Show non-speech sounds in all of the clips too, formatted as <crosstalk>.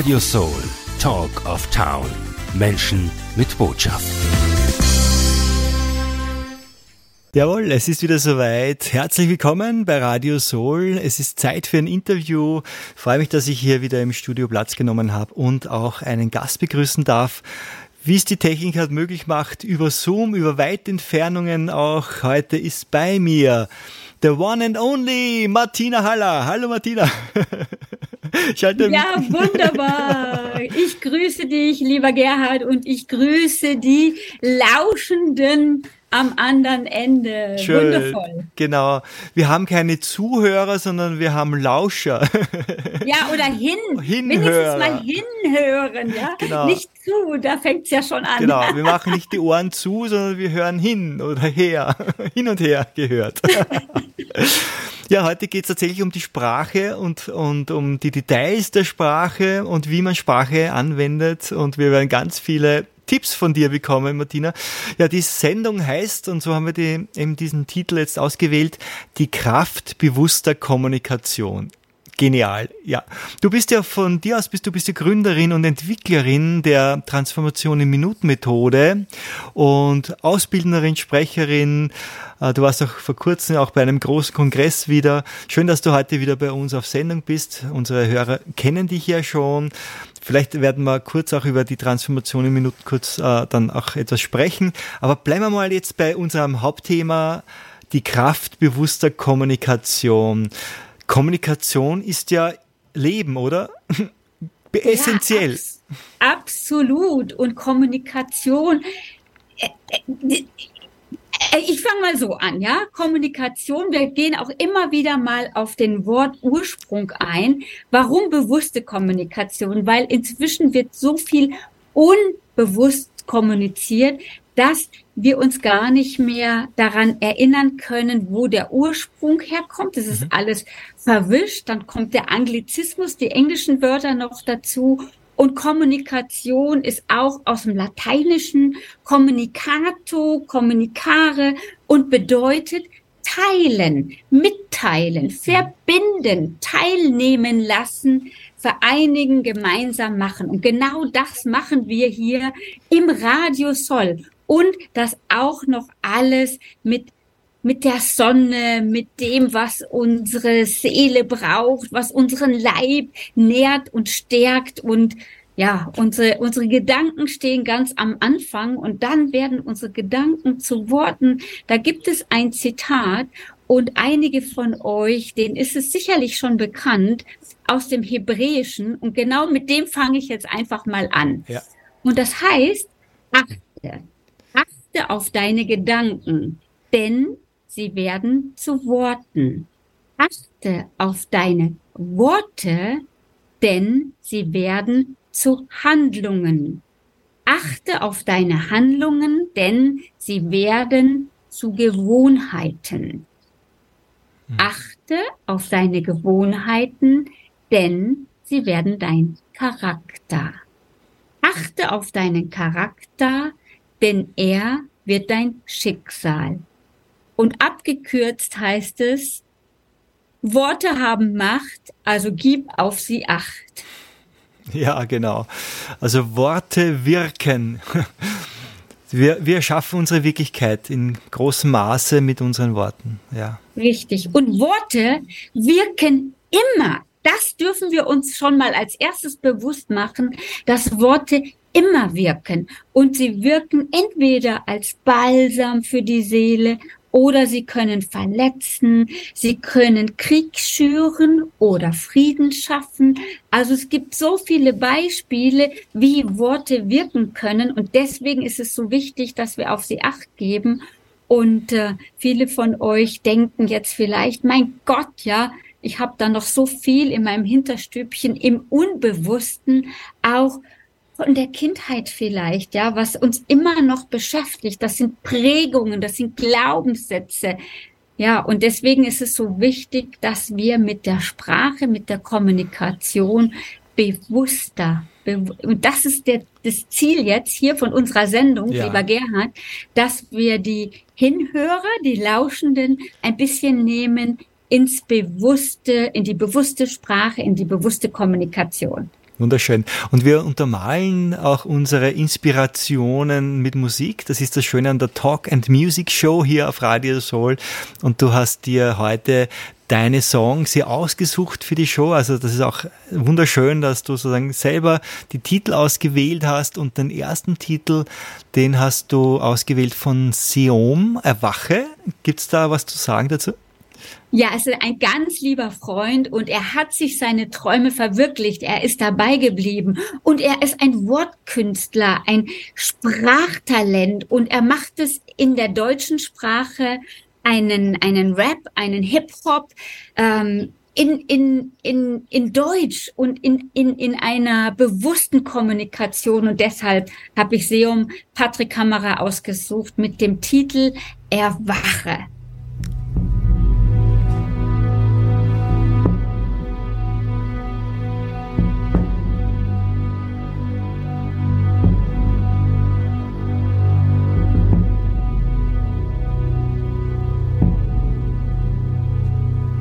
Radio Soul, Talk of Town. Menschen mit Botschaft. Jawohl, es ist wieder soweit. Herzlich willkommen bei Radio Soul. Es ist Zeit für ein Interview. Ich freue mich, dass ich hier wieder im Studio Platz genommen habe und auch einen Gast begrüßen darf. Wie es die Technik halt möglich macht, über Zoom, über Weitentfernungen auch. Heute ist bei mir the one and only Martina Haller. Hallo Martina. <laughs> <laughs> ja, wunderbar. Ich grüße dich, lieber Gerhard, und ich grüße die Lauschenden am anderen Ende. Schön. Wundervoll. Genau. Wir haben keine Zuhörer, sondern wir haben Lauscher. <laughs> Ja, oder hin. Hinhörer. Wenigstens mal hinhören, ja. Genau. Nicht zu, da fängt's ja schon an. Genau, <laughs> wir machen nicht die Ohren zu, sondern wir hören hin oder her. <laughs> Hin und her gehört. Ja, heute geht es tatsächlich um die Sprache und, und um die Details der Sprache und wie man Sprache anwendet. Und wir werden ganz viele Tipps von dir bekommen, Martina. Ja, die Sendung heißt, und so haben wir die, eben diesen Titel jetzt ausgewählt, die Kraft bewusster Kommunikation. Genial, ja. Du bist ja von dir aus, bist du bist die Gründerin und Entwicklerin der Transformation in Minuten Methode und Ausbildnerin, Sprecherin. Äh, du warst auch vor kurzem auch bei einem großen Kongress wieder. Schön, dass du heute wieder bei uns auf Sendung bist. Unsere Hörer kennen dich ja schon. Vielleicht werden wir kurz auch über die Transformation in Minuten kurz äh, dann auch etwas sprechen. Aber bleiben wir mal jetzt bei unserem Hauptthema, die Kraft bewusster Kommunikation. Kommunikation ist ja Leben, oder? <laughs> Essentiell. Ja, abs absolut. Und Kommunikation, äh, äh, ich fange mal so an, ja. Kommunikation, wir gehen auch immer wieder mal auf den Wortursprung ein. Warum bewusste Kommunikation? Weil inzwischen wird so viel unbewusst kommuniziert, dass wir uns gar nicht mehr daran erinnern können, wo der Ursprung herkommt. Das ist mhm. alles verwischt. Dann kommt der Anglizismus, die englischen Wörter noch dazu. Und Kommunikation ist auch aus dem Lateinischen communicato, communicare und bedeutet teilen, mitteilen, verbinden, teilnehmen lassen, vereinigen, gemeinsam machen. Und genau das machen wir hier im Radio Soll. Und das auch noch alles mit mit der Sonne, mit dem, was unsere Seele braucht, was unseren Leib nährt und stärkt und ja, unsere, unsere Gedanken stehen ganz am Anfang und dann werden unsere Gedanken zu Worten. Da gibt es ein Zitat und einige von euch, denen ist es sicherlich schon bekannt aus dem Hebräischen und genau mit dem fange ich jetzt einfach mal an. Ja. Und das heißt, achte, achte auf deine Gedanken, denn sie werden zu Worten. Achte auf deine Worte, denn sie werden zu Handlungen. Achte auf deine Handlungen, denn sie werden zu Gewohnheiten. Hm. Achte auf deine Gewohnheiten, denn sie werden dein Charakter. Achte auf deinen Charakter, denn er wird dein Schicksal. Und abgekürzt heißt es, Worte haben Macht, also gib auf sie Acht. Ja, genau. Also Worte wirken. Wir, wir schaffen unsere Wirklichkeit in großem Maße mit unseren Worten. Ja. Richtig. Und Worte wirken immer. Das dürfen wir uns schon mal als erstes bewusst machen, dass Worte immer wirken. Und sie wirken entweder als Balsam für die Seele oder sie können verletzen, sie können Krieg schüren oder Frieden schaffen. Also es gibt so viele Beispiele, wie Worte wirken können und deswegen ist es so wichtig, dass wir auf sie acht geben. Und äh, viele von euch denken jetzt vielleicht, mein Gott, ja, ich habe da noch so viel in meinem Hinterstübchen im Unbewussten auch von der Kindheit vielleicht, ja, was uns immer noch beschäftigt. Das sind Prägungen, das sind Glaubenssätze. Ja, und deswegen ist es so wichtig, dass wir mit der Sprache, mit der Kommunikation bewusster, und das ist der, das Ziel jetzt hier von unserer Sendung, ja. lieber Gerhard, dass wir die Hinhörer, die Lauschenden ein bisschen nehmen ins bewusste, in die bewusste Sprache, in die bewusste Kommunikation. Wunderschön. Und wir untermalen auch unsere Inspirationen mit Musik. Das ist das Schöne an der Talk and Music Show hier auf Radio Soul. Und du hast dir heute deine Songs hier ausgesucht für die Show. Also das ist auch wunderschön, dass du sozusagen selber die Titel ausgewählt hast und den ersten Titel, den hast du ausgewählt von Seom, Erwache. Gibt's da was zu sagen dazu? Ja, es ist ein ganz lieber Freund und er hat sich seine Träume verwirklicht. Er ist dabei geblieben und er ist ein Wortkünstler, ein Sprachtalent und er macht es in der deutschen Sprache einen, einen Rap, einen Hip-Hop, ähm, in, in, in, in Deutsch und in, in, in einer bewussten Kommunikation. Und deshalb habe ich Seum Patrick Kamera ausgesucht mit dem Titel Erwache.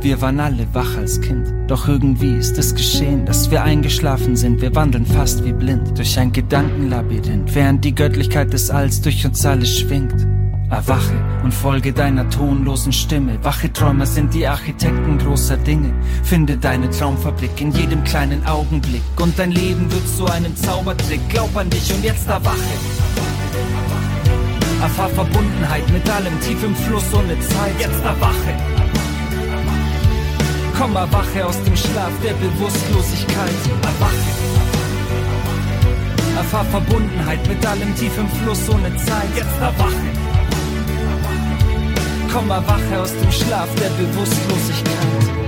Wir waren alle wach als Kind, doch irgendwie ist es geschehen, dass wir eingeschlafen sind. Wir wandeln fast wie blind durch ein Gedankenlabyrinth, während die Göttlichkeit des Alls durch uns alle schwingt. Erwache und folge deiner tonlosen Stimme. Wache Träumer sind die Architekten großer Dinge. Finde deine Traumfabrik in jedem kleinen Augenblick. Und dein Leben wird zu einem Zaubertrick. Glaub an dich und jetzt erwache. Erfahr Verbundenheit mit allem tief im Fluss ohne Zeit. Jetzt erwache. Komm, erwache aus dem Schlaf der Bewusstlosigkeit. Erwache. Erfahr Verbundenheit mit allem tief im Fluss ohne Zeit. Jetzt erwache. Komm, erwache aus dem Schlaf der Bewusstlosigkeit.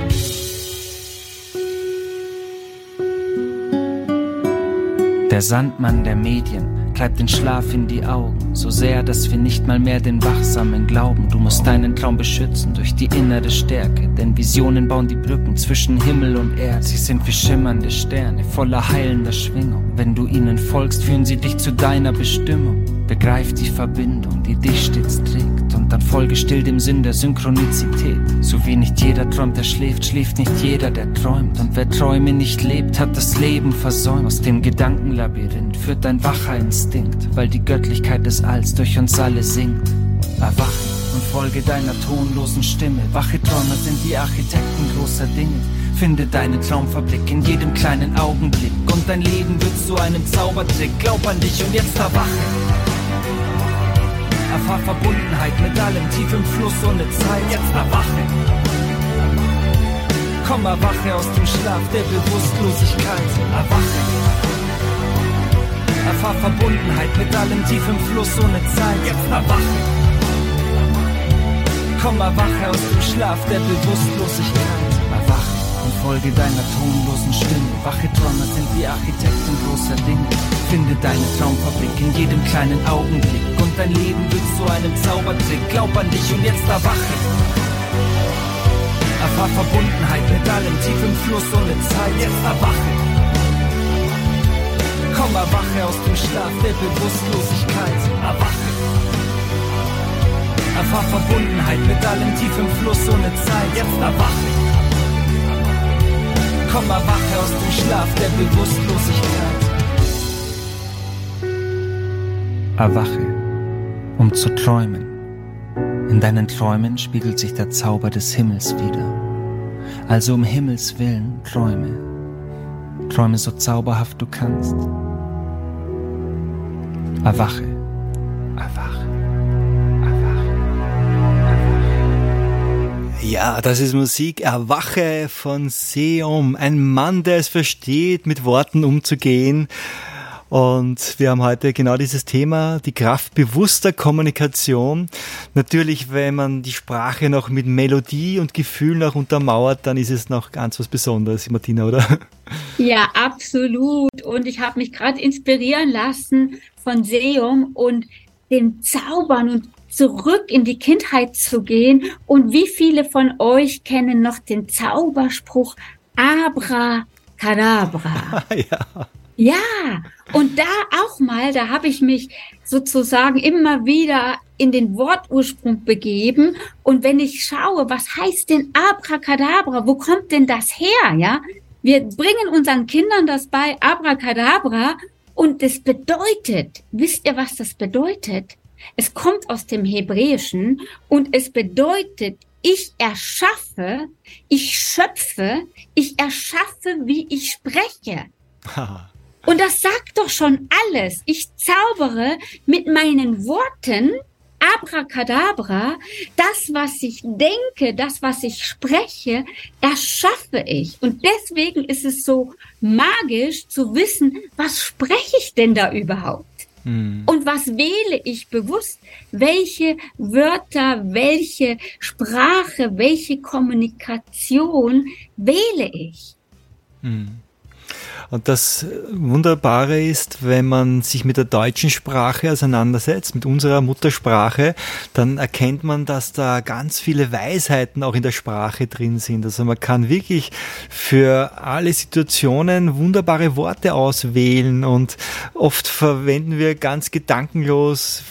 Der Sandmann der Medien treibt den Schlaf in die Augen, so sehr, dass wir nicht mal mehr den Wachsamen glauben. Du musst deinen Traum beschützen durch die innere Stärke, denn Visionen bauen die Brücken zwischen Himmel und Erde. Sie sind wie schimmernde Sterne, voller heilender Schwingung. Wenn du ihnen folgst, führen sie dich zu deiner Bestimmung. Begreif die Verbindung, die dich stets trägt, und dann folge still dem Sinn der Synchronizität. So wie nicht jeder träumt, der schläft, schläft nicht jeder, der träumt. Und wer Träume nicht lebt, hat das Leben versäumt. Aus dem Gedankenlabyrinth führt dein wacher Instinkt, weil die Göttlichkeit des Alls durch uns alle singt. Erwache und folge deiner tonlosen Stimme. Wache Träumer sind die Architekten großer Dinge. Finde deine Traumfabrik in jedem kleinen Augenblick und dein Leben wird zu einem Zaubertrick. Glaub an dich und jetzt erwache. Erfahr Verbundenheit mit allem tief im Fluss ohne Zeit. Jetzt erwache. Komm, erwache aus dem Schlaf der Bewusstlosigkeit. Erwache. Erfahr Verbundenheit mit allem tief im Fluss ohne Zeit. Jetzt erwache. Komm, erwache aus dem Schlaf der Bewusstlosigkeit. Erwache und folge deiner tonlosen Stimme. Wache Träumer sind wie Architekten großer Dinge. Finde deine Traumfabrik in jedem kleinen Augenblick. Und dein Leben wird zu einem Zaubertrick. Glaub an dich und jetzt erwache. Erfahr Verbundenheit mit allem tief im Fluss ohne Zeit. Jetzt erwache. Komm, erwache aus dem Schlaf der Bewusstlosigkeit. Erwache. Erfahr Verbundenheit mit allem tief im Fluss ohne Zeit. Jetzt erwache. Komm, erwache aus dem Schlaf der Bewusstlosigkeit. Erwache, um zu träumen. In deinen Träumen spiegelt sich der Zauber des Himmels wieder. Also um Himmels willen träume. Träume so zauberhaft du kannst. Erwache, erwache. Ja, das ist Musik Erwache von Seom. Ein Mann, der es versteht, mit Worten umzugehen. Und wir haben heute genau dieses Thema, die Kraft bewusster Kommunikation. Natürlich, wenn man die Sprache noch mit Melodie und Gefühl noch untermauert, dann ist es noch ganz was Besonderes, Martina, oder? Ja, absolut. Und ich habe mich gerade inspirieren lassen von Seum und dem Zaubern und zurück in die Kindheit zu gehen. Und wie viele von euch kennen noch den Zauberspruch Abracadabra? <laughs> ja. Ja, und da auch mal, da habe ich mich sozusagen immer wieder in den Wortursprung begeben. Und wenn ich schaue, was heißt denn Abracadabra? Wo kommt denn das her? Ja, wir bringen unseren Kindern das bei Abracadabra und es bedeutet, wisst ihr, was das bedeutet? Es kommt aus dem Hebräischen und es bedeutet, ich erschaffe, ich schöpfe, ich erschaffe, wie ich spreche. Und das sagt doch schon alles. Ich zaubere mit meinen Worten, Abracadabra, das, was ich denke, das, was ich spreche, erschaffe ich. Und deswegen ist es so magisch zu wissen, was spreche ich denn da überhaupt? Hm. Und was wähle ich bewusst? Welche Wörter, welche Sprache, welche Kommunikation wähle ich? Hm. Und das Wunderbare ist, wenn man sich mit der deutschen Sprache auseinandersetzt, mit unserer Muttersprache, dann erkennt man, dass da ganz viele Weisheiten auch in der Sprache drin sind. Also man kann wirklich für alle Situationen wunderbare Worte auswählen und oft verwenden wir ganz gedankenlos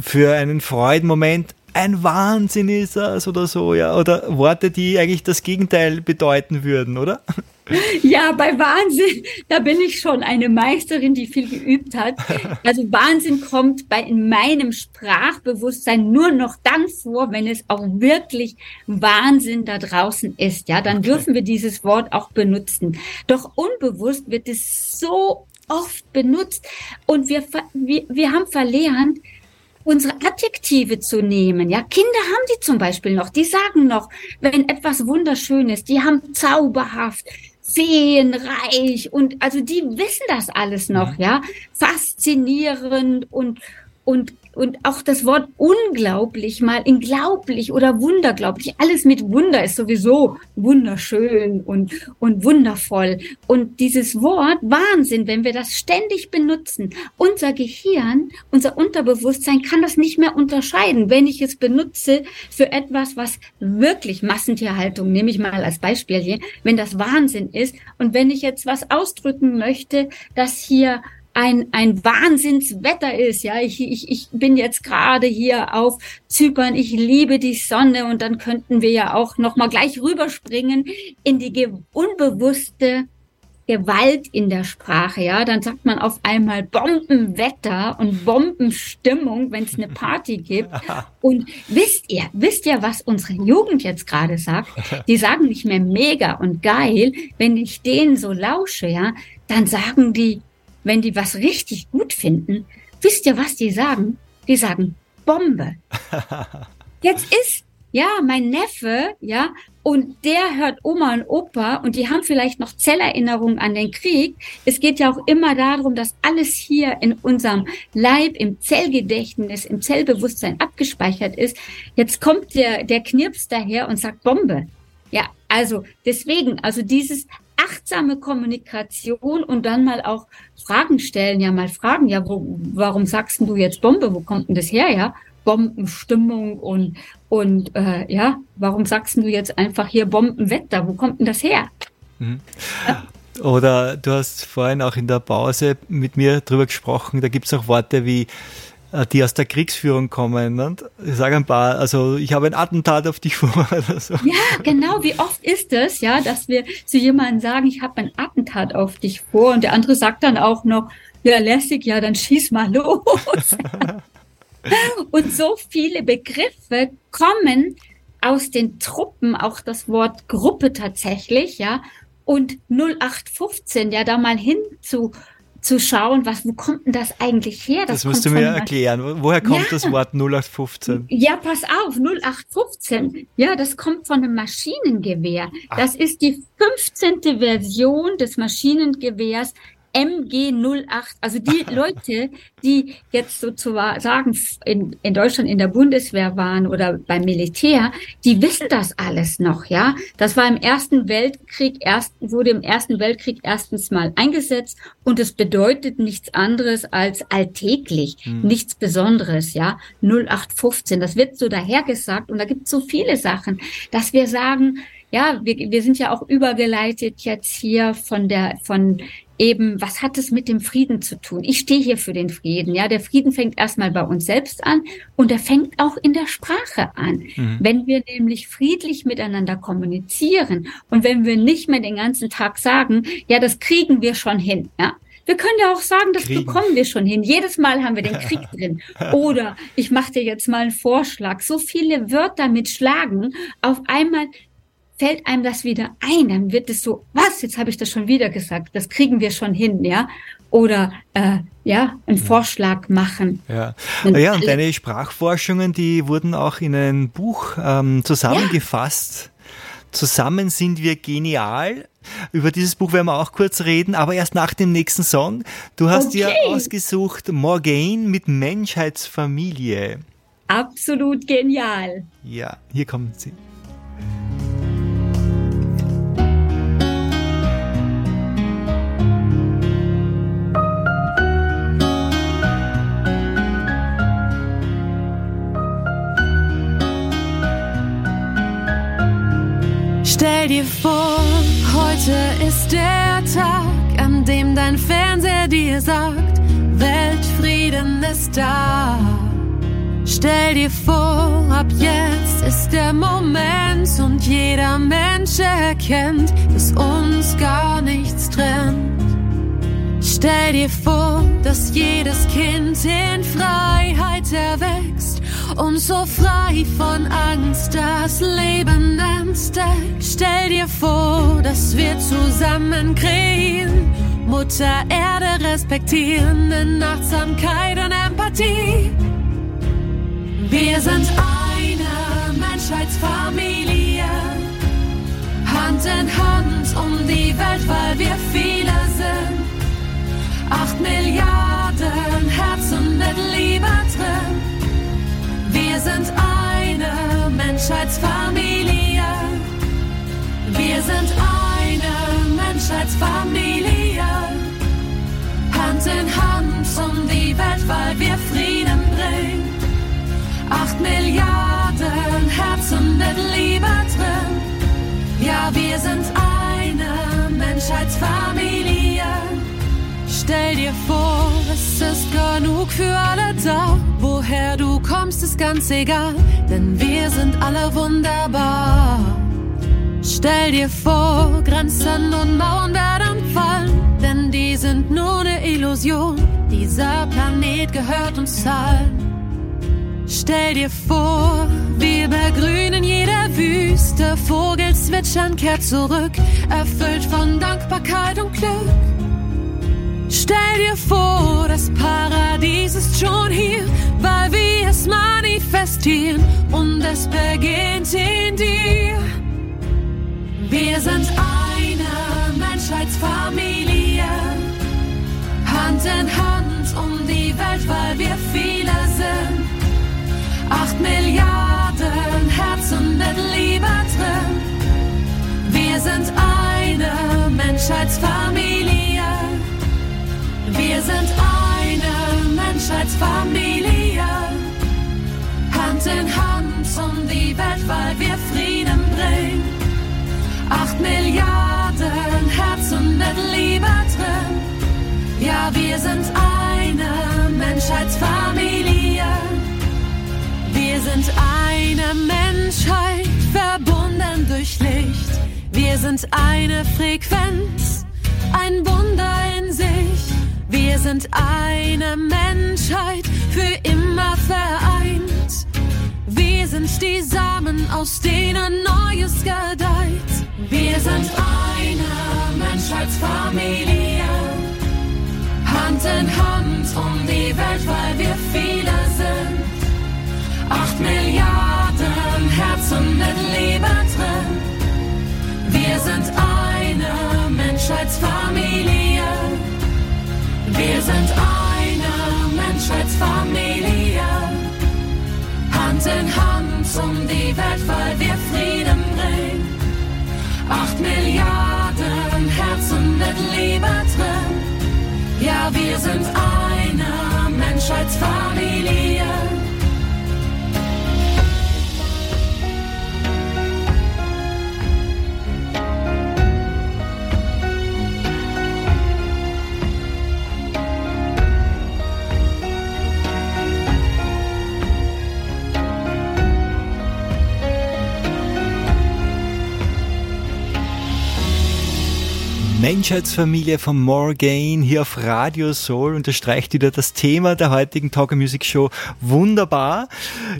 für einen Freudenmoment ein Wahnsinn ist das oder so, ja, oder Worte, die eigentlich das Gegenteil bedeuten würden, oder? <laughs> Ja, bei Wahnsinn, da bin ich schon eine Meisterin, die viel geübt hat. Also Wahnsinn kommt bei in meinem Sprachbewusstsein nur noch dann vor, wenn es auch wirklich Wahnsinn da draußen ist. Ja, dann okay. dürfen wir dieses Wort auch benutzen. Doch unbewusst wird es so oft benutzt und wir, wir, wir haben verlernt, unsere Adjektive zu nehmen. Ja, Kinder haben die zum Beispiel noch. Die sagen noch, wenn etwas wunderschön ist, die haben zauberhaft, feenreich und also die wissen das alles noch, mhm. ja, faszinierend und und und auch das Wort unglaublich mal in glaublich oder wunderglaublich. Alles mit Wunder ist sowieso wunderschön und, und wundervoll. Und dieses Wort Wahnsinn, wenn wir das ständig benutzen, unser Gehirn, unser Unterbewusstsein kann das nicht mehr unterscheiden. Wenn ich es benutze für etwas, was wirklich Massentierhaltung, nehme ich mal als Beispiel hier, wenn das Wahnsinn ist und wenn ich jetzt was ausdrücken möchte, dass hier ein, ein Wahnsinnswetter ist. Ja, ich, ich, ich bin jetzt gerade hier auf Zypern. Ich liebe die Sonne und dann könnten wir ja auch noch mal gleich rüberspringen in die unbewusste Gewalt in der Sprache, ja, dann sagt man auf einmal Bombenwetter und Bombenstimmung, wenn es eine Party gibt. <laughs> Und wisst ihr, wisst ihr, was unsere Jugend jetzt gerade sagt? <laughs> Die sagen nicht mehr mega und geil. Wenn ich denen so lausche, ja, dann sagen die wenn die was richtig gut finden, wisst ihr, was die sagen? Die sagen Bombe. <laughs> Jetzt ist ja mein Neffe, ja, und der hört Oma und Opa und die haben vielleicht noch Zellerinnerungen an den Krieg. Es geht ja auch immer darum, dass alles hier in unserem Leib, im Zellgedächtnis, im Zellbewusstsein abgespeichert ist. Jetzt kommt der, der Knirps daher und sagt Bombe. Ja, also deswegen, also dieses achtsame Kommunikation und dann mal auch Fragen stellen, ja mal fragen, ja, wo, warum sagst du jetzt Bombe? Wo kommt denn das her, ja? Bombenstimmung und und äh, ja, warum sagst du jetzt einfach hier Bombenwetter? Wo kommt denn das her? Mhm. Ja. Oder du hast vorhin auch in der Pause mit mir drüber gesprochen, da gibt es auch Worte wie die aus der Kriegsführung kommen. Und ich sage ein paar, also ich habe ein Attentat auf dich <laughs> vor oder so. Ja, genau. Wie oft ist es, ja, dass wir zu jemandem sagen, ich habe ein Attentat auf dich vor und der andere sagt dann auch noch, ja, lässig, ja, dann schieß mal los. <laughs> und so viele Begriffe kommen aus den Truppen, auch das Wort Gruppe tatsächlich, ja, und 0815, ja, da mal hinzu zu schauen, was, wo kommt denn das eigentlich her? Das, das musst du mir erklären. Woher kommt ja. das Wort 0815? Ja, pass auf, 0815. Ja, das kommt von einem Maschinengewehr. Ach. Das ist die 15. Version des Maschinengewehrs MG08. Also die <laughs> Leute, die jetzt sozusagen in, in Deutschland in der Bundeswehr waren oder beim Militär, die wissen das alles noch, ja. Das war im Ersten Weltkrieg erst, wurde im Ersten Weltkrieg erstens mal eingesetzt und es bedeutet nichts anderes als alltäglich, hm. nichts Besonderes, ja. 0815, das wird so dahergesagt und da gibt es so viele Sachen, dass wir sagen, ja, wir, wir sind ja auch übergeleitet jetzt hier von der, von eben, was hat es mit dem Frieden zu tun? Ich stehe hier für den Frieden. Ja, der Frieden fängt erstmal bei uns selbst an und er fängt auch in der Sprache an. Mhm. Wenn wir nämlich friedlich miteinander kommunizieren und wenn wir nicht mehr den ganzen Tag sagen, ja, das kriegen wir schon hin. Ja, wir können ja auch sagen, das Kriegen. bekommen wir schon hin. Jedes Mal haben wir den Krieg <laughs> drin. Oder ich mache dir jetzt mal einen Vorschlag. So viele Wörter mit Schlagen. Auf einmal fällt einem das wieder ein, dann wird es so, was, jetzt habe ich das schon wieder gesagt, das kriegen wir schon hin, ja. Oder äh, ja, einen Vorschlag machen. Ja, ja und deine Sprachforschungen, die wurden auch in ein Buch ähm, zusammengefasst. Ja. Zusammen sind wir genial. Über dieses Buch werden wir auch kurz reden, aber erst nach dem nächsten Song. Du hast okay. dir ausgesucht Morgaine mit Menschheitsfamilie. Absolut genial. Ja, hier kommen sie. Stell dir vor, heute ist der Tag, an dem dein Fernseher dir sagt, Weltfrieden ist da. Stell dir vor, ab jetzt ist der Moment und jeder Mensch erkennt, dass uns gar nichts trennt. Stell dir vor, dass jedes Kind in Freiheit erwächst und so frei von Angst das Leben entdeckt. Stell dir vor, dass wir zusammen kreieren, Mutter Erde respektieren in Achtsamkeit und Empathie. Wir sind eine Menschheitsfamilie, Hand in Hand um die Welt, weil wir viele sind. Acht Milliarden Herzen mit Liebe drin. Wir sind eine Menschheitsfamilie. Wir sind eine Menschheitsfamilie. Hand in Hand um die Welt, weil wir Frieden bringen. Acht Milliarden Herzen mit Liebe drin. Ja, wir sind eine Menschheitsfamilie. Stell dir vor, es ist genug für alle da. Woher du kommst, ist ganz egal, denn wir sind alle wunderbar. Stell dir vor, Grenzen und Mauern werden fallen, denn die sind nur eine Illusion. Dieser Planet gehört uns allen. Stell dir vor, wir begrünen jede Wüste, Vogel zwitschern kehrt zurück, erfüllt von Dankbarkeit und Glück. Stell dir vor, das Paradies ist schon hier, weil wir es manifestieren und es beginnt in dir. Wir sind eine Menschheitsfamilie, Hand in Hand um die Welt, weil wir viele sind. Acht Milliarden Herzen mit Liebe drin. Wir sind eine Menschheitsfamilie. Wir sind eine Menschheitsfamilie. Hand in Hand um die Welt, weil wir Frieden bringen. Acht Milliarden Herzen mit Liebe drin. Ja, wir sind eine Menschheitsfamilie. Wir sind eine Menschheit, verbunden durch Licht. Wir sind eine Frequenz, ein Wunder. Wir sind eine Menschheit, für immer vereint. Wir sind die Samen, aus denen Neues gedeiht. Wir sind eine Menschheitsfamilie. Hand in Hand um die Welt, weil wir viele sind. Acht Milliarden Herzen mit Liebe drin. Wir sind eine Menschheitsfamilie. Wir sind eine Menschheitsfamilie, Hand in Hand um die Welt, weil wir Frieden bringen. Acht Milliarden Herzen mit Liebe drin. Ja, wir sind eine Menschheitsfamilie. Menschheitsfamilie von Morgaine hier auf Radio Soul unterstreicht wieder das Thema der heutigen Talker Music Show wunderbar.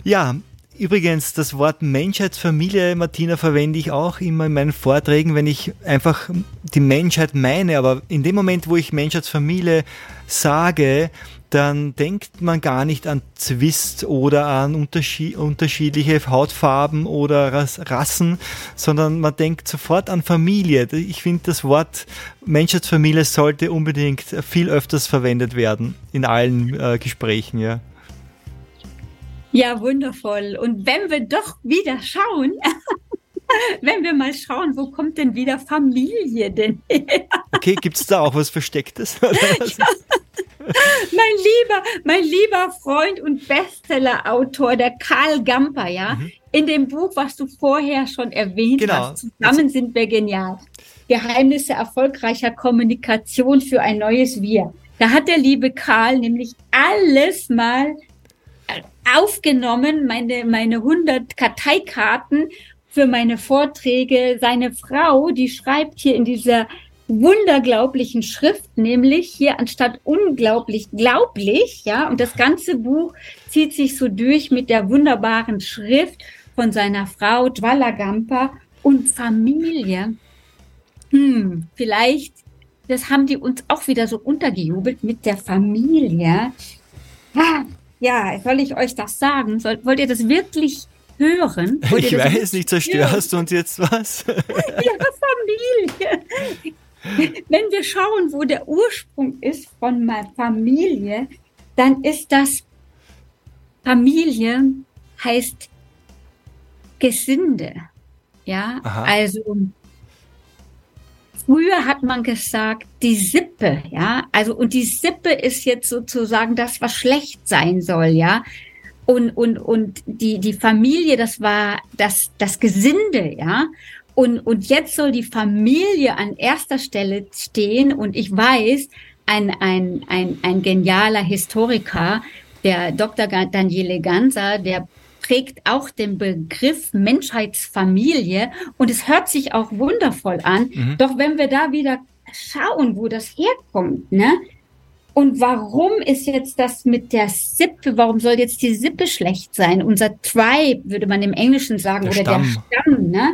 Ja, Übrigens, das Wort Menschheitsfamilie, Martina, verwende ich auch immer in meinen Vorträgen, wenn ich einfach die Menschheit meine. Aber in dem Moment, wo ich Menschheitsfamilie sage, dann denkt man gar nicht an Zwist oder an unterschiedliche Hautfarben oder Rassen, sondern man denkt sofort an Familie. Ich finde, das Wort Menschheitsfamilie sollte unbedingt viel öfters verwendet werden in allen äh, Gesprächen, ja. Ja, wundervoll. Und wenn wir doch wieder schauen, <laughs> wenn wir mal schauen, wo kommt denn wieder Familie denn her? Okay, gibt es da auch was Verstecktes? ja. Mein lieber, mein lieber Freund und Bestseller-Autor, der Karl Gamper, ja, mhm. in dem Buch, was du vorher schon erwähnt genau. hast, zusammen sind wir genial. Geheimnisse erfolgreicher Kommunikation für ein neues Wir. Da hat der liebe Karl nämlich alles mal aufgenommen, meine, meine 100 Karteikarten für meine Vorträge. Seine Frau, die schreibt hier in dieser wunderglaublichen Schrift, nämlich hier anstatt unglaublich glaublich, ja, und das ganze Buch zieht sich so durch mit der wunderbaren Schrift von seiner Frau Dwalagampa und Familie. Hm, vielleicht, das haben die uns auch wieder so untergejubelt mit der Familie. Ah, ja, soll ich euch das sagen? Soll, wollt ihr das wirklich hören? Ich weiß nicht, zerstörst du uns jetzt was? <laughs> ja, Familie. Wenn wir schauen, wo der Ursprung ist von meiner Familie, dann ist das Familie heißt Gesinde. Ja, Aha. also früher hat man gesagt, die Sippe, ja, also und die Sippe ist jetzt sozusagen das, was schlecht sein soll, ja. Und, und, und die, die Familie, das war das, das Gesinde, ja. Und, und jetzt soll die Familie an erster Stelle stehen. Und ich weiß, ein, ein, ein, ein genialer Historiker, der Dr. Daniele Ganser, der prägt auch den Begriff Menschheitsfamilie. Und es hört sich auch wundervoll an. Mhm. Doch wenn wir da wieder schauen, wo das herkommt, ne? Und warum ist jetzt das mit der Sippe, warum soll jetzt die Sippe schlecht sein? Unser Tribe, würde man im Englischen sagen, der oder Stamm. der Stamm, ne?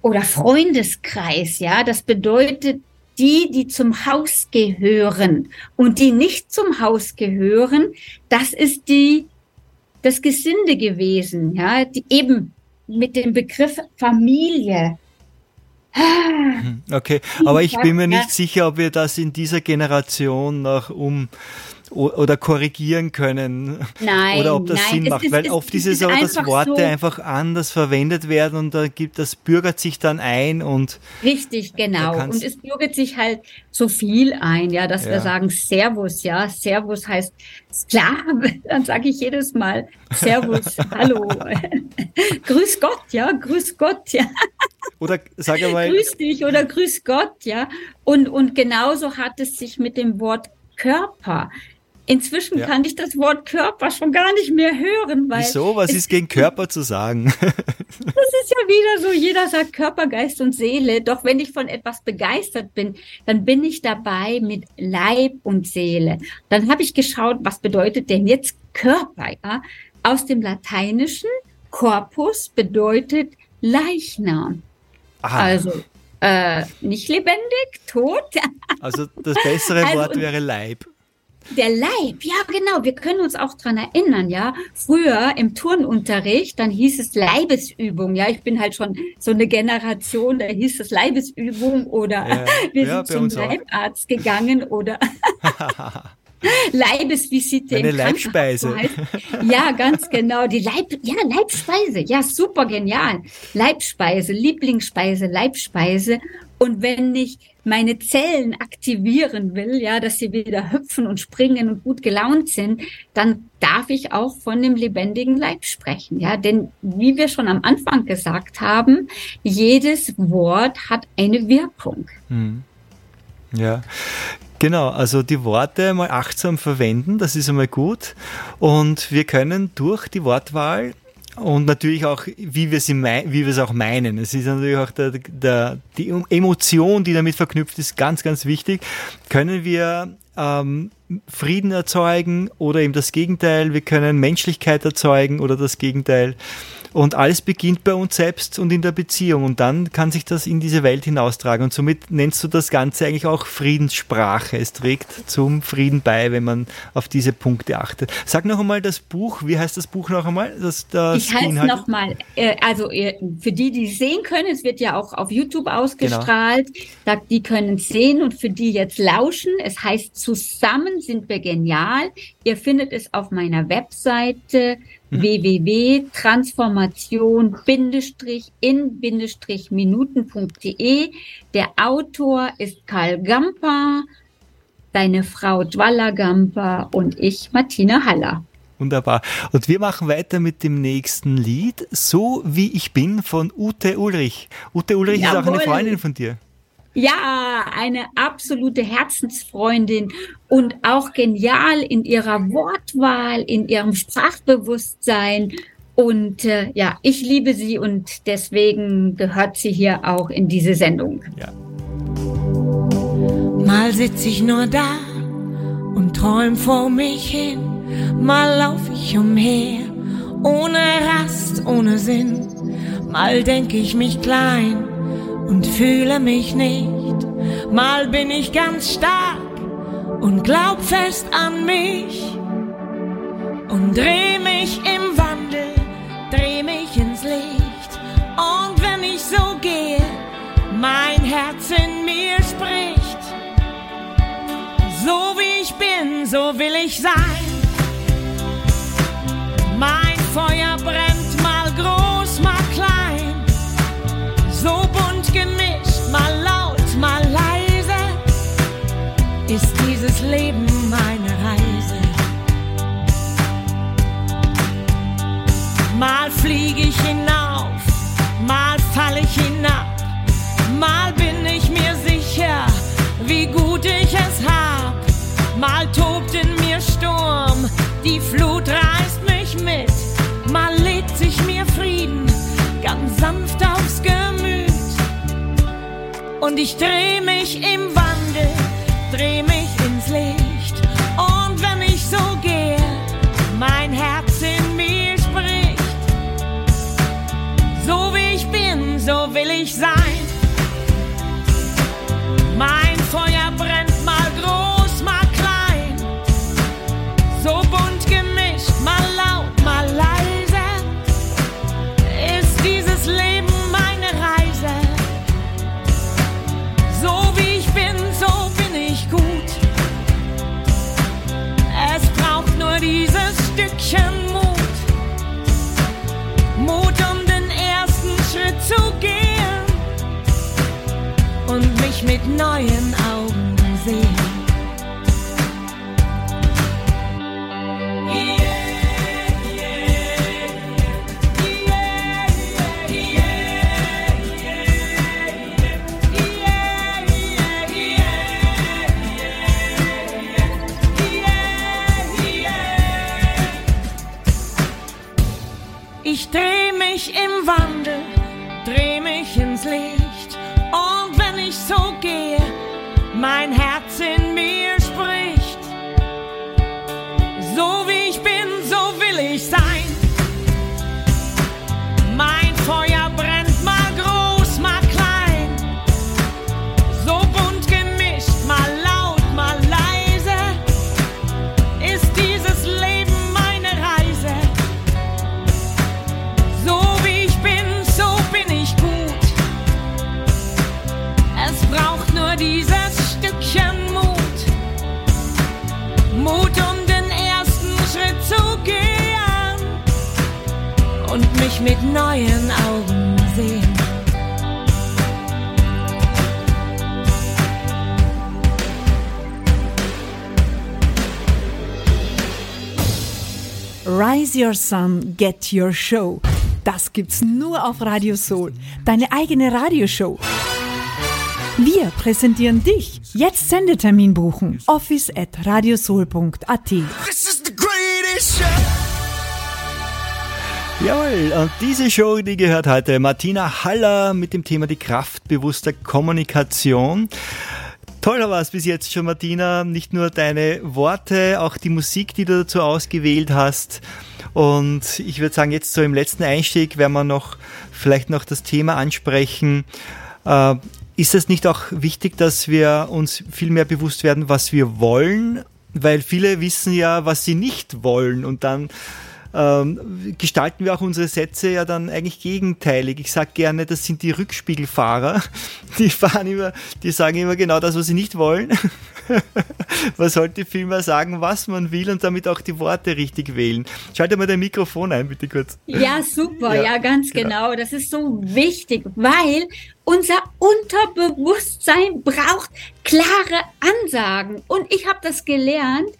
oder Freundeskreis, ja, das bedeutet die, die zum Haus gehören und die nicht zum Haus gehören, das ist die, das Gesinde gewesen, ja, die eben mit dem Begriff Familie. Hm, okay, aber ich bin mir nicht sicher, ob wir das in dieser Generation noch um oder korrigieren können. Nein, oder ob das nein, Sinn macht. Ist, Weil oft ist es so, dass Worte so einfach anders verwendet werden und da gibt das bürgert sich dann ein und richtig genau und es bürgert sich halt so viel ein, ja, dass ja. wir sagen Servus, ja, Servus heißt Sklave, <laughs> dann sage ich jedes Mal Servus, <laughs> Hallo, <laughs> Grüß Gott, ja, Grüß Gott, ja. Oder sage mal Grüß dich oder Grüß Gott, ja. Und und genauso hat es sich mit dem Wort Körper. Inzwischen ja. kann ich das Wort Körper schon gar nicht mehr hören, weil. Wieso? Was ist gegen Körper zu sagen? <laughs> das ist ja wieder so, jeder sagt Körper, Geist und Seele. Doch wenn ich von etwas begeistert bin, dann bin ich dabei mit Leib und Seele. Dann habe ich geschaut, was bedeutet denn jetzt Körper? Ja? Aus dem Lateinischen Corpus bedeutet Leichnam. Aha. Also äh, nicht lebendig, tot. also das bessere <laughs> also, Wort wäre Leib. Der Leib, ja genau, wir können uns auch dran erinnern, ja. Früher im Turnunterricht, dann hieß es Leibesübung, ja. Ich bin halt schon so eine Generation, da hieß es Leibesübung oder ja, <laughs> wir ja, sind zum Leibarzt auch. gegangen oder <laughs> Leibesvisite. Eine Leibspeise. Ja, ganz genau. Die Leib, ja, Leibspeise. Ja, super genial. Leibspeise, Lieblingsspeise, Leibspeise. Und wenn ich meine Zellen aktivieren will, ja, dass sie wieder hüpfen und springen und gut gelaunt sind, dann darf ich auch von dem lebendigen Leib sprechen, ja, denn wie wir schon am Anfang gesagt haben, jedes Wort hat eine Wirkung. Hm. Ja, Genau, also die Worte mal achtsam verwenden, das ist einmal gut. Und wir können durch die Wortwahl und natürlich auch, wie wir, sie wie wir es auch meinen. Es ist natürlich auch der, der, die Emotion, die damit verknüpft ist, ganz, ganz wichtig. Können wir ähm, Frieden erzeugen oder eben das Gegenteil? Wir können Menschlichkeit erzeugen oder das Gegenteil. Und alles beginnt bei uns selbst und in der Beziehung. Und dann kann sich das in diese Welt hinaustragen. Und somit nennst du das Ganze eigentlich auch Friedenssprache. Es trägt zum Frieden bei, wenn man auf diese Punkte achtet. Sag noch einmal das Buch. Wie heißt das Buch noch einmal? Das, das ich halte es nochmal. Äh, also äh, für die, die sehen können, es wird ja auch auf YouTube ausgestrahlt. Genau. Die können es sehen. Und für die jetzt lauschen, es heißt Zusammen sind wir genial. Ihr findet es auf meiner Webseite. www.transformation-in-minuten.de. Der Autor ist Karl Gamper, seine Frau Dwalla Gamper und ich, Martina Haller. Wunderbar. Und wir machen weiter mit dem nächsten Lied, So wie ich bin von Ute Ulrich. Ute Ulrich Jawohl. ist auch eine Freundin von dir. Ja, eine absolute Herzensfreundin und auch genial in ihrer Wortwahl, in ihrem Sprachbewusstsein. Und äh, ja, ich liebe sie und deswegen gehört sie hier auch in diese Sendung. Ja. Mal sitze ich nur da und träum vor mich hin, mal lauf ich umher, ohne Rast, ohne Sinn, mal denk ich mich klein und fühle mich nicht. Mal bin ich ganz stark und glaub fest an mich und dreh mich im Wandel, dreh mich ins Licht. Und wenn ich so gehe, mein Herz in mir spricht. So wie ich bin, so will ich sein. Mein Feuer brennt Mal fliege ich hinauf, mal fall ich hinab, mal bin ich mir sicher, wie gut ich es hab. Mal tobt in mir Sturm, die Flut reißt mich mit, mal legt sich mir Frieden ganz sanft aufs Gemüt. Und ich dreh mich im Wandel, dreh mich ins Licht. Und mich mit neuen Augen sehen. Ich dreh mich im Wandel, dreh mich ins Licht. Mich mit neuen Augen sehen. Rise Your Sun, Get Your Show. Das gibt's nur auf Radio Soul. Deine eigene Radioshow. Wir präsentieren dich. Jetzt Sendetermin buchen. Office at radiosoul.at. This is the greatest show. Jawohl, und diese Show, die gehört heute Martina Haller mit dem Thema die Kraft bewusster Kommunikation. Toll war es bis jetzt schon, Martina. Nicht nur deine Worte, auch die Musik, die du dazu ausgewählt hast. Und ich würde sagen, jetzt so im letzten Einstieg werden wir noch vielleicht noch das Thema ansprechen. Äh, ist es nicht auch wichtig, dass wir uns viel mehr bewusst werden, was wir wollen? Weil viele wissen ja, was sie nicht wollen und dann ähm, gestalten wir auch unsere Sätze ja dann eigentlich gegenteilig. Ich sage gerne, das sind die Rückspiegelfahrer. <laughs> Die fahren immer, die sagen immer genau das, was sie nicht wollen. <laughs> man sollte vielmehr sagen, was man will und damit auch die Worte richtig wählen. Schalte mal dein Mikrofon ein, bitte kurz. Ja, super, ja, ja ganz genau. genau. Das ist so wichtig, weil unser Unterbewusstsein braucht klare Ansagen. Und ich habe das gelernt,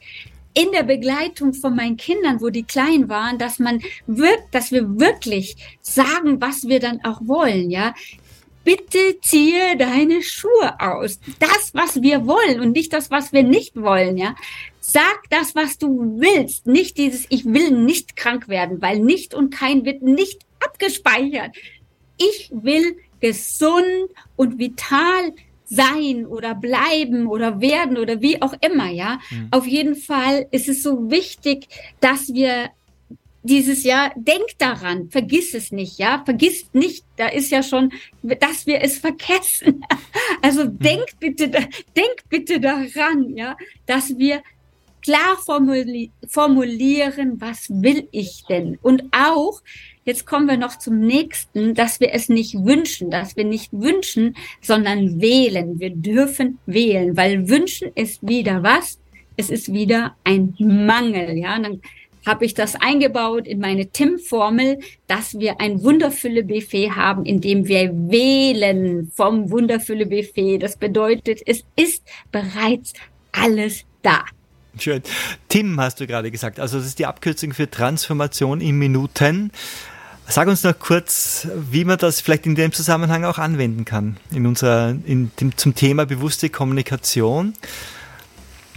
in der Begleitung von meinen Kindern, wo die klein waren, dass man wirkt, dass wir wirklich sagen, was wir dann auch wollen, ja. Bitte ziehe deine Schuhe aus. Das, was wir wollen und nicht das, was wir nicht wollen, ja. Sag das, was du willst. Nicht dieses, ich will nicht krank werden, weil nicht und kein wird nicht abgespeichert. Ich will gesund und vital sein oder bleiben oder werden oder wie auch immer, ja. Mhm. Auf jeden Fall ist es so wichtig, dass wir dieses Jahr, denk daran, vergiss es nicht, ja, vergiss nicht, da ist ja schon, dass wir es vergessen. <laughs> Also mhm. denk bitte, denk bitte daran, ja, dass wir klar formulieren, was will ich denn? Und auch, Jetzt kommen wir noch zum nächsten, dass wir es nicht wünschen, dass wir nicht wünschen, sondern wählen. Wir dürfen wählen, weil wünschen ist wieder was? Es ist wieder ein Mangel, ja. dann habe ich das eingebaut in meine TIM-Formel, dass wir ein Wunderfülle-Buffet haben, in dem wir wählen vom Wunderfülle-Buffet. Das bedeutet, es ist bereits alles da. Schön. Tim hast du gerade gesagt. Also das ist die Abkürzung für Transformation in Minuten. Sag uns noch kurz, wie man das vielleicht in dem Zusammenhang auch anwenden kann, in unserer, in dem, zum Thema bewusste Kommunikation.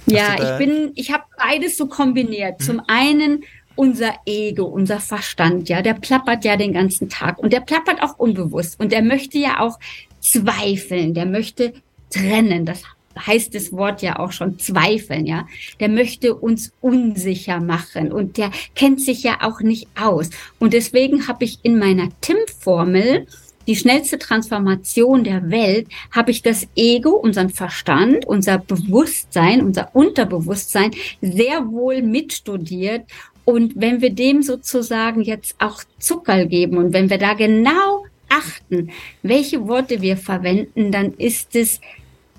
Ja, ich bin, ich habe beides so kombiniert. Mhm. Zum einen unser Ego, unser Verstand, ja, der plappert ja den ganzen Tag und der plappert auch unbewusst und der möchte ja auch zweifeln, der möchte trennen. Das heißt das Wort ja auch schon zweifeln, ja. Der möchte uns unsicher machen und der kennt sich ja auch nicht aus. Und deswegen habe ich in meiner TIM-Formel die schnellste Transformation der Welt, habe ich das Ego, unseren Verstand, unser Bewusstsein, unser Unterbewusstsein sehr wohl mitstudiert. Und wenn wir dem sozusagen jetzt auch Zucker geben und wenn wir da genau achten, welche Worte wir verwenden, dann ist es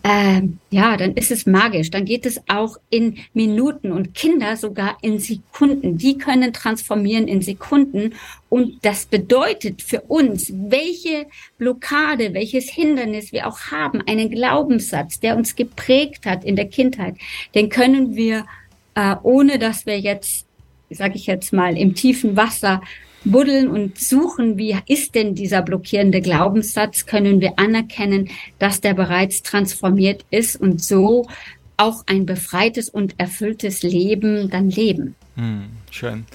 ähm, ja, dann ist es magisch. Dann geht es auch in Minuten und Kinder sogar in Sekunden. Die können transformieren in Sekunden. Und das bedeutet für uns, welche Blockade, welches Hindernis wir auch haben, einen Glaubenssatz, der uns geprägt hat in der Kindheit, den können wir, äh, ohne dass wir jetzt, sage ich jetzt mal, im tiefen Wasser buddeln und suchen, wie ist denn dieser blockierende Glaubenssatz, können wir anerkennen, dass der bereits transformiert ist und so auch ein befreites und erfülltes Leben dann leben. Hm, schön.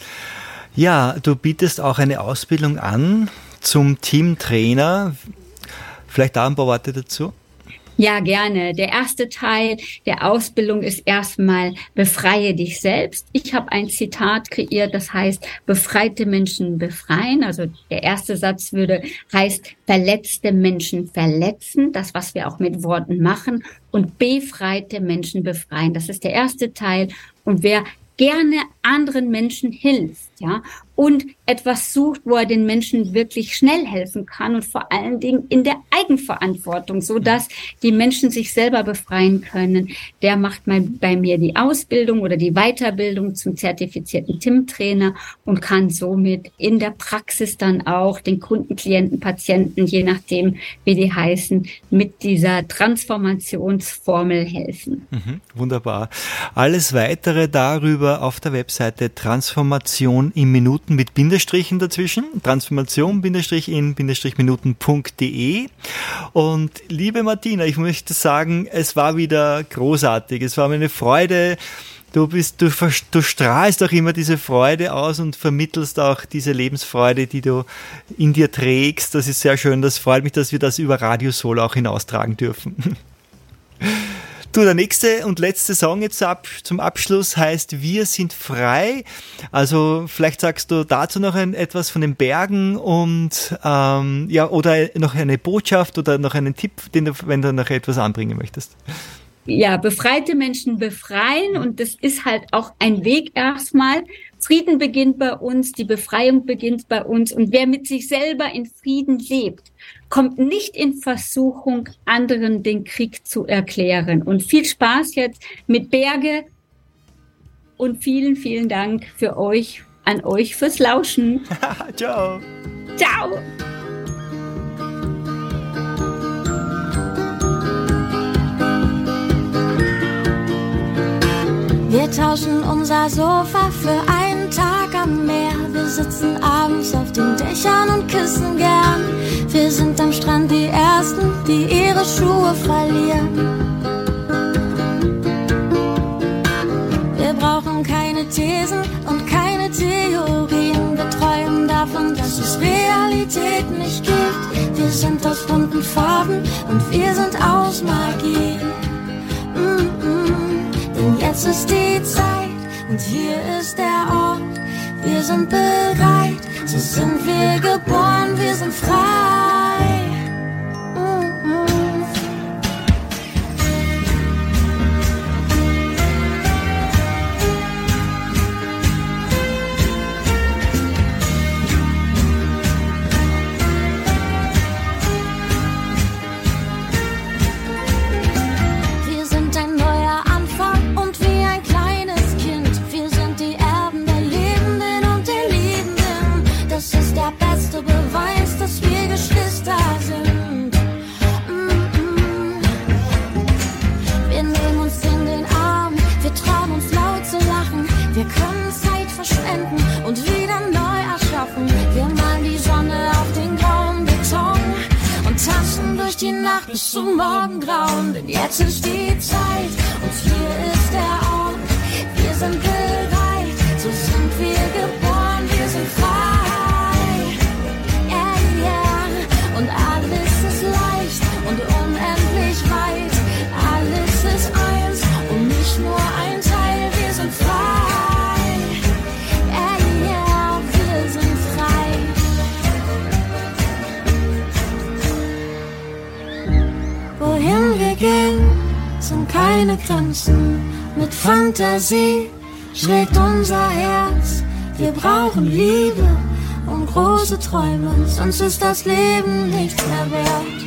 Ja, du bietest auch eine Ausbildung an zum Teamtrainer. Vielleicht da ein paar Worte dazu. Ja, gerne. Der erste Teil der Ausbildung ist erstmal befreie dich selbst. Ich habe ein Zitat kreiert, das heißt befreite Menschen befreien. Also der erste Satz würde heißt verletzte Menschen verletzen, das was wir auch mit Worten machen und befreite Menschen befreien. Das ist der erste Teil und wer gerne anderen Menschen hilft, ja, und etwas sucht, wo er den Menschen wirklich schnell helfen kann und vor allen Dingen in der Eigenverantwortung, so dass die Menschen sich selber befreien können. Der macht mal bei mir die Ausbildung oder die Weiterbildung zum zertifizierten TIM-Trainer und kann somit in der Praxis dann auch den Kunden, Klienten, Patienten, je nachdem, wie die heißen, mit dieser Transformationsformel helfen. Mhm, wunderbar. Alles weitere darüber auf der Webseite Transformation in Minuten mit Bindestrichen dazwischen. Transformation-in-minuten.de. Und liebe Martina, ich möchte sagen, es war wieder großartig. Es war mir eine Freude, du bist, du, du strahlst auch immer diese Freude aus und vermittelst auch diese Lebensfreude, die du in dir trägst. Das ist sehr schön. Das freut mich, dass wir das über Radio Solo auch hinaustragen dürfen. <laughs> Du, der nächste und letzte Song jetzt zum Abschluss heißt Wir sind frei. Also vielleicht sagst du dazu noch ein, etwas von den Bergen und ähm, ja oder noch eine Botschaft oder noch einen Tipp, den du, wenn du noch etwas anbringen möchtest ja, befreite Menschen befreien und das ist halt auch ein Weg erstmal. Frieden beginnt bei uns, die Befreiung beginnt bei uns und wer mit sich selber in Frieden lebt, kommt nicht in Versuchung, anderen den Krieg zu erklären. Und viel Spaß jetzt mit Berge und vielen, vielen Dank für euch, an euch fürs Lauschen. <laughs> Ciao. Ciao. Wir tauschen unser Sofa für einen Tag am Meer. Wir sitzen abends auf den Dächern und küssen gern. Wir sind am Strand die Ersten, die ihre Schuhe verlieren. Wir brauchen keine Thesen und keine Theorien. Wir träumen davon, dass es Realität nicht gibt. Wir sind aus bunten Farben und wir sind aus Magie. Jetzt ist die Zeit und hier ist der Ort. Wir sind bereit, so sind wir geboren, wir sind frei. Bis zum Morgengrauen, denn jetzt ist die Zeit und hier ist der Ort. Wir sind bereit, Grenzen. Mit Fantasie schlägt unser Herz. Wir brauchen Liebe und große Träume, sonst ist das Leben nichts mehr wert.